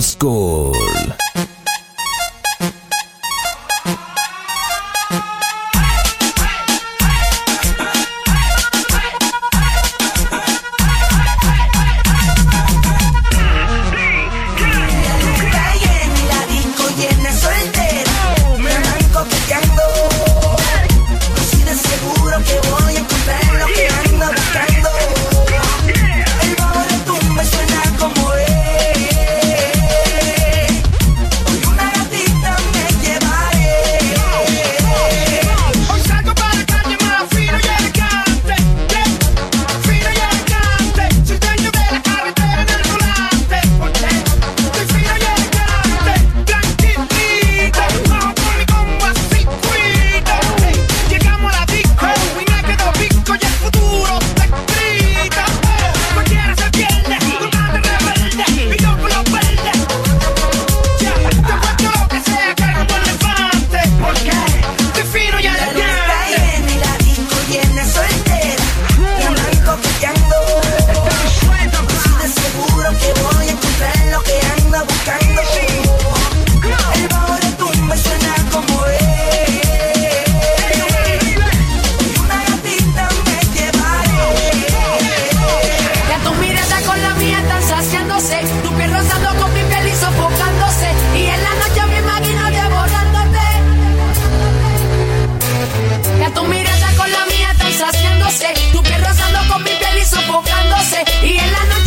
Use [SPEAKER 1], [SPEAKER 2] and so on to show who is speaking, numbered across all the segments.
[SPEAKER 1] Score. sofocándose
[SPEAKER 2] y en la noche me
[SPEAKER 1] imagino devorándote. ya tu mirada con la mía están haciéndose, tu piel
[SPEAKER 3] rozando con mi piel y sofocándose y en la
[SPEAKER 4] noche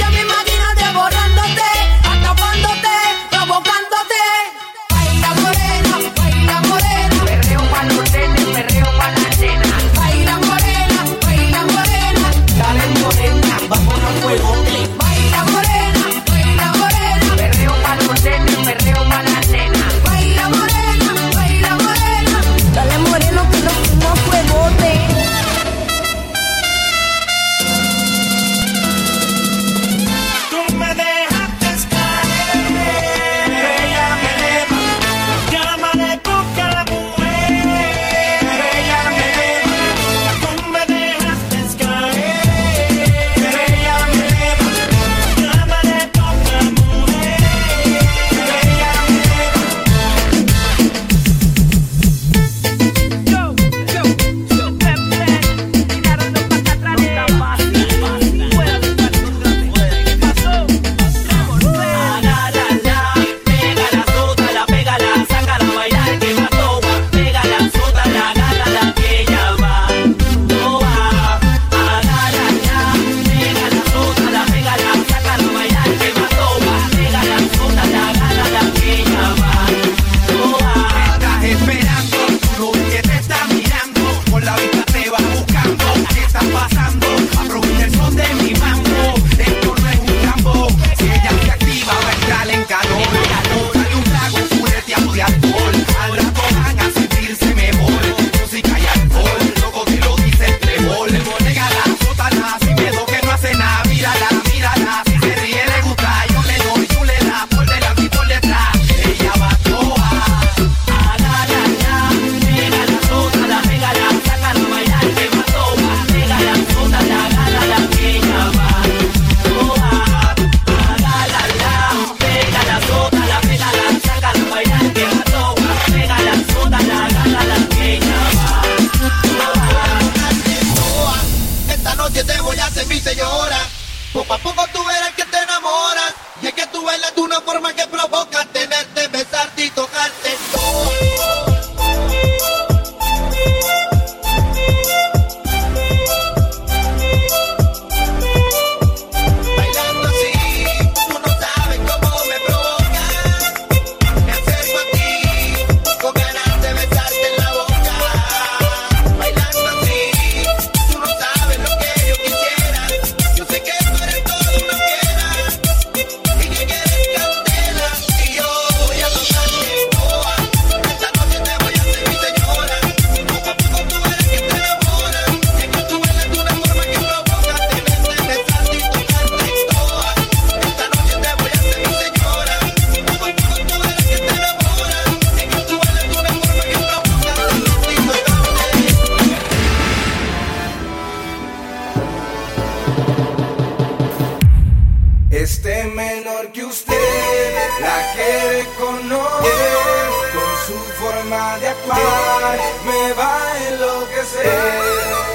[SPEAKER 4] porque usted la quiere conocer. Con
[SPEAKER 3] su forma de actuar me va a enloquecer.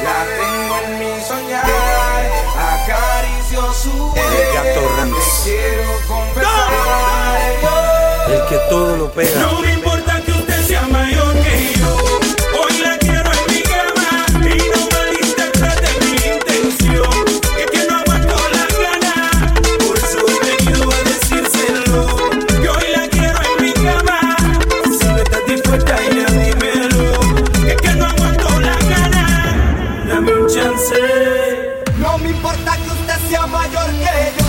[SPEAKER 3] La tengo
[SPEAKER 5] en
[SPEAKER 3] mi
[SPEAKER 6] soñar, acaricio su
[SPEAKER 2] piel. El que
[SPEAKER 7] todo lo pega. 해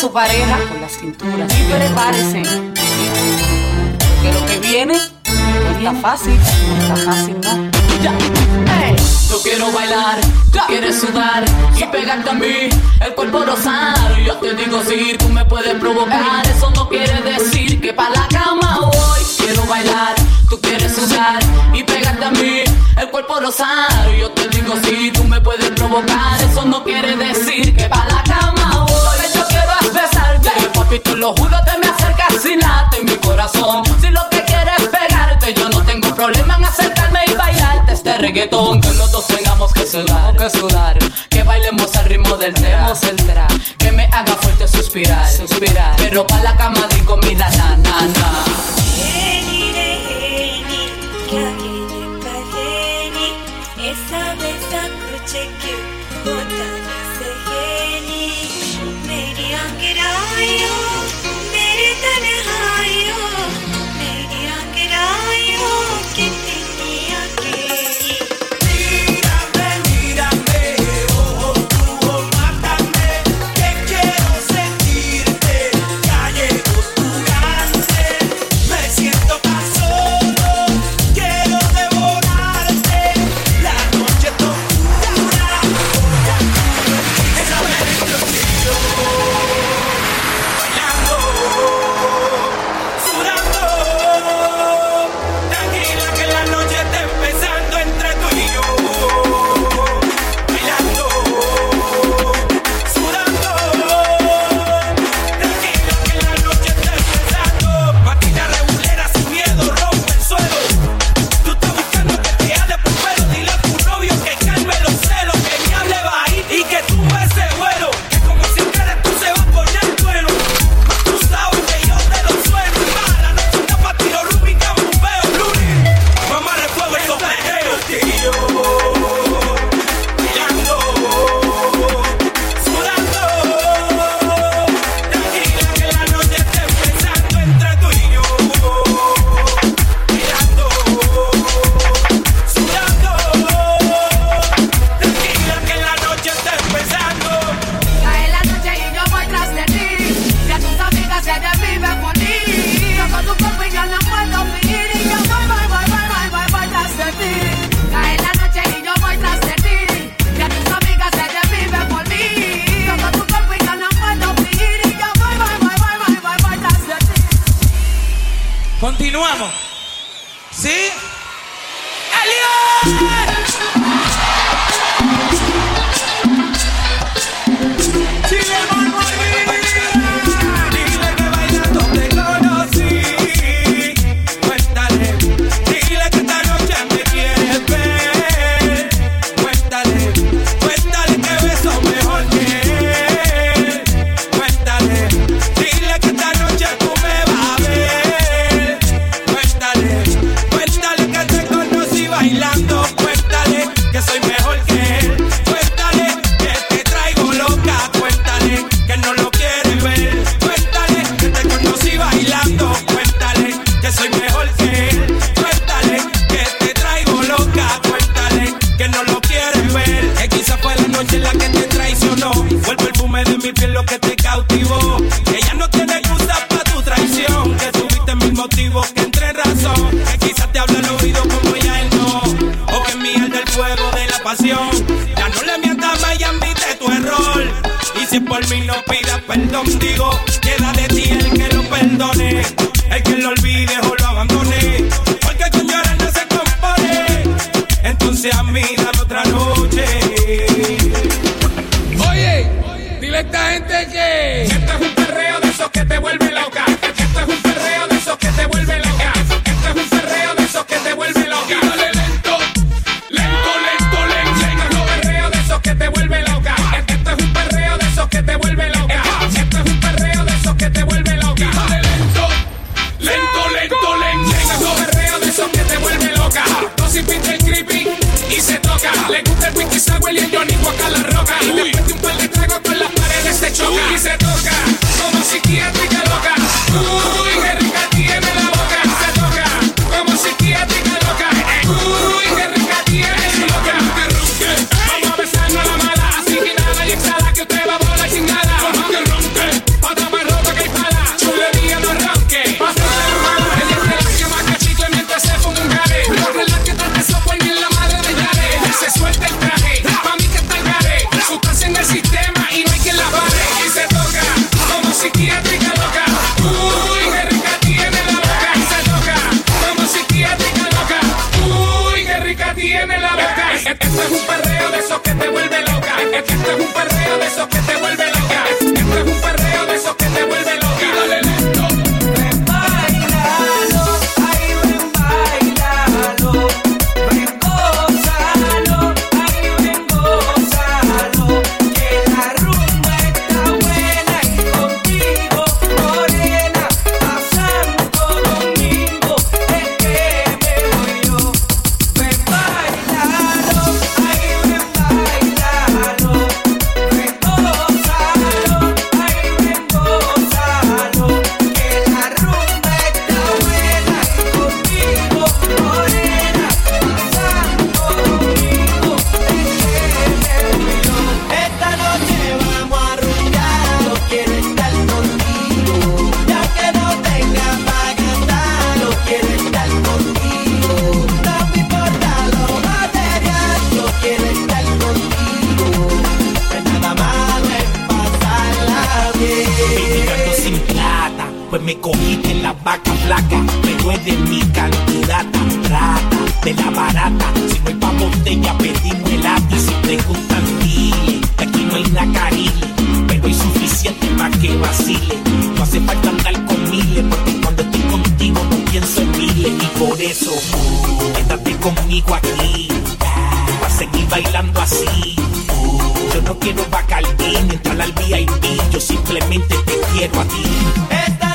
[SPEAKER 7] su pareja con la cintura. Y prepárese. Que lo que viene no está fácil, no está fácil, ¿no? Yo quiero bailar, tú quieres sudar y pegarte a mí, el cuerpo rosado. Yo te digo si sí, tú me puedes provocar, eso no quiere decir que pa' la cama voy. Quiero bailar, tú quieres sudar y pegarte a mí, el cuerpo rosado. Yo te digo si sí, tú me puedes provocar, eso no quiere decir que pa' la lo juro, te me acercas sin late en mi corazón. Si lo que quieres es pegarte, yo no tengo problema en acercarme y bailarte este reggaetón. Que los dos tengamos que sudar, que sudar. Que bailemos al ritmo del tema, el tra. Que me haga fuerte suspirar, suspirar. Pero pa' la cama digo, mira, na, na, na.
[SPEAKER 3] bailando
[SPEAKER 8] así.
[SPEAKER 4] Yo no quiero
[SPEAKER 9] Bacardi ni entrar al VIP, yo simplemente te quiero a ti.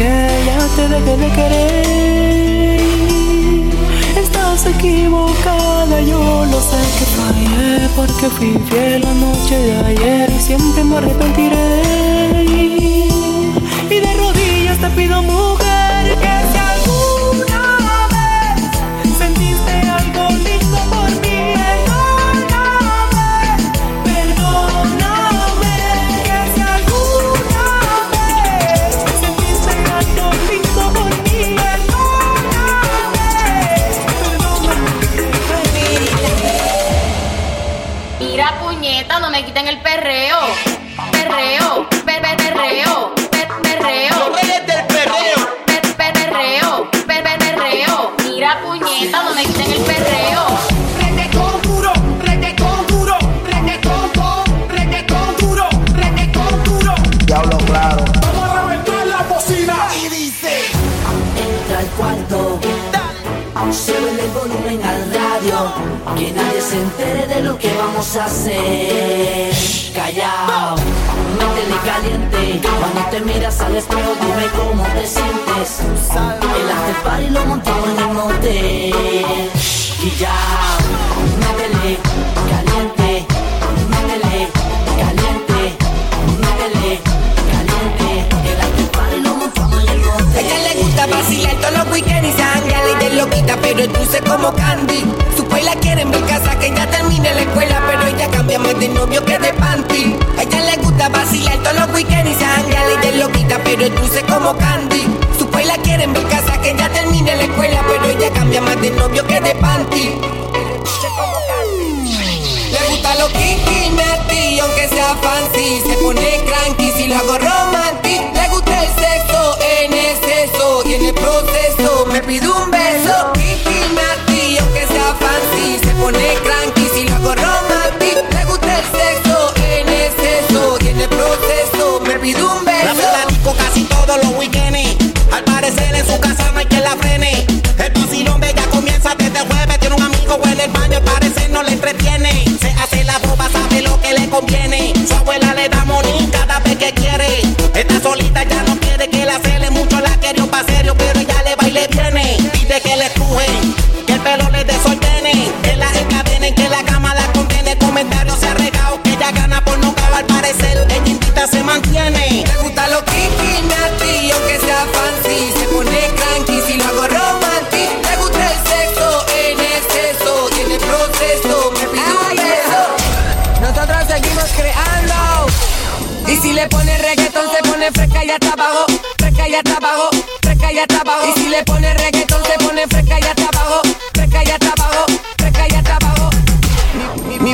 [SPEAKER 4] Que
[SPEAKER 10] ya
[SPEAKER 11] te dejé de querer. Estás equivocada, yo lo sé que fallé porque fui fiel la noche de ayer y siempre me arrepentiré. Y de rodillas te pido mujer
[SPEAKER 6] me quiten el perreo. Perreo, per, per- perreo, per- perreo.
[SPEAKER 12] del perreo.
[SPEAKER 6] Per- per- perreo, per- per- perreo. Mira, puñeta, no me quiten el perreo.
[SPEAKER 10] Reggaetón duro, reggaetón duro, reggaetón con, reggaetón duro, reggaetón duro.
[SPEAKER 12] Diablo claro.
[SPEAKER 10] Vamos a reventar la bocina. Y dice.
[SPEAKER 13] Entra al cuarto, sube el volumen al que nadie se entere de lo que vamos a hacer. Callao, métele caliente, cuando te miras al espejo dime cómo te sientes. El after party lo montamos en el motel. Y ya, métele caliente,
[SPEAKER 14] como candy. Su pues la quiere en mi casa que ya termine la escuela, pero ella cambia más de novio que de panty. A ella le gusta vacilar todos los weekends y sangrar y de loquita, pero es dulce como candy. Su pues la quiere en mi casa que ya termine la escuela, pero ella cambia más de novio que de panty. Le gusta lo kinky, nasty, aunque sea fancy Se pone cranky si lo hago romantic Le gusta el sexo en exceso Y en el proceso me pide un beso fancy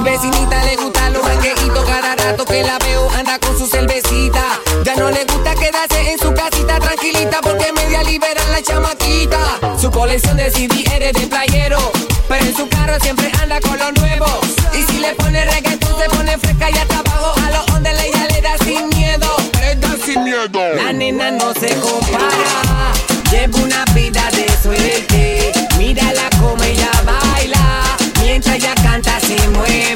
[SPEAKER 14] mi, vecinita le gusta los mangueitos cada rato que la veo anda con su cervecita. Ya no le gusta quedarse en su casita tranquilita porque media libera la chamaquita. Su colección de CD eres de playero, pero en su carro siempre anda con lo nuevo. Y si le pone reggaetón se pone fresca y hasta abajo a los ondes ella le da sin miedo. Le da sin miedo. La nena no se compara, lleva una vida de suerte. Mueve.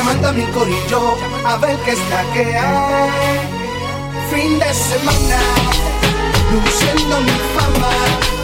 [SPEAKER 4] Llamando a mi corillo a ver qué es la que hay. Fin de semana, luciendo mi fama